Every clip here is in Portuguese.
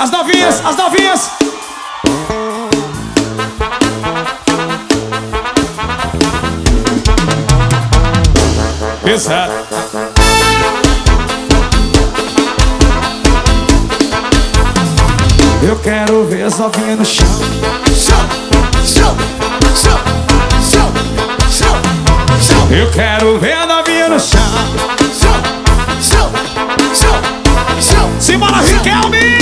as novinhas, as novinhas. Pesado. Eu quero ver as novinhas no chão. Chão, chão, chão, chão, chão, chão, Eu quero ver a novinha no chão. chão, chão, chão, chão. Simbora, Riquelme!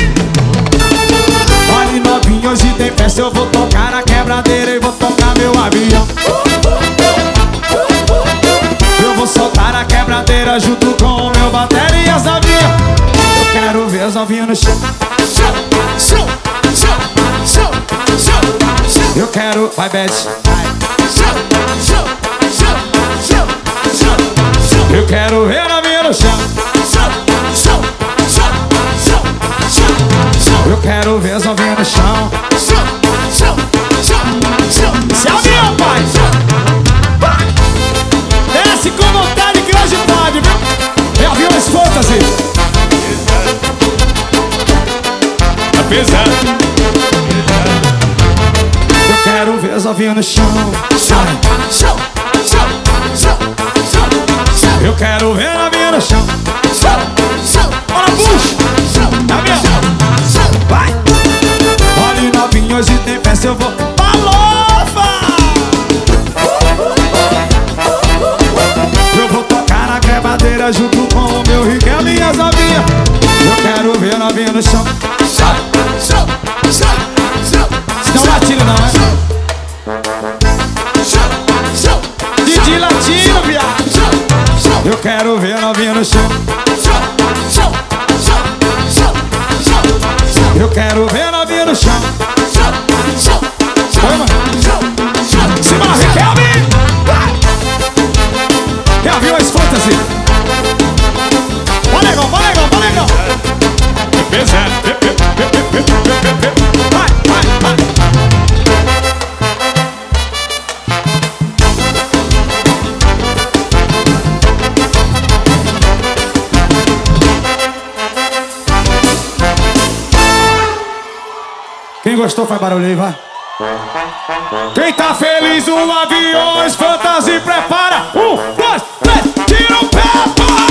Eu vou tocar a quebradeira e vou tocar meu avião. Eu vou soltar a quebradeira junto com o meu bateria e as novinhas. Eu quero ver as novinhas no chão. Chão, chão, chão, chão, chão. Eu quero, vai Beth. Eu quero ver a novinha no chão. Chão. Eu quero ver as novinhas no chão, pesado. Eu quero ver as novinhas no chão. Chão, chão, chão, chão, chão, chão. Eu quero ver a novinha no chão. Chão, chão, Bora, puxa! chão, Avião! chão. Vai! Olha novinho, hoje tem festa, eu vou. Alofa! Eu vou tocar na quebradeira junto Eu quero ver novinha no chão. Eu quero ver novinha no chão. Chão, chão. Simbora, Riquelme! É aviões fantasy. Vai, negão, vai, negão, vai, negão. Pesado. Quem gostou faz barulho aí, vai. Quem tá feliz no aviões fantasia prepara Um, dois, três, tira o pé, porra!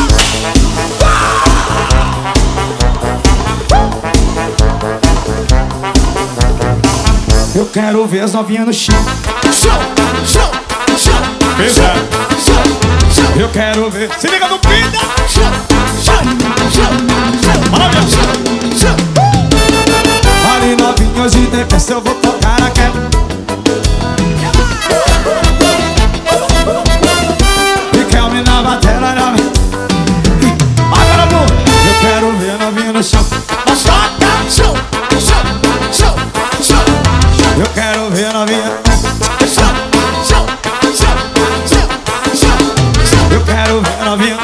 Eu quero ver as novinhas no chão chão. Pesado. Chão, chão, Eu quero ver Se liga no pinta novinho festa Eu vou tocar a quebra Riquelme na batera na Agora, Bruno Eu quero ver a novinha no chão Toca, chão, chão, chão, chão. Eu quero ver novinha. Eu quero ver novinha.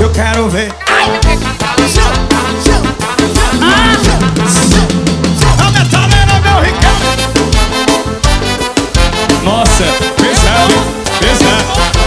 Eu quero ver a metaleira, meu Ricardo Nossa, pesado, pesado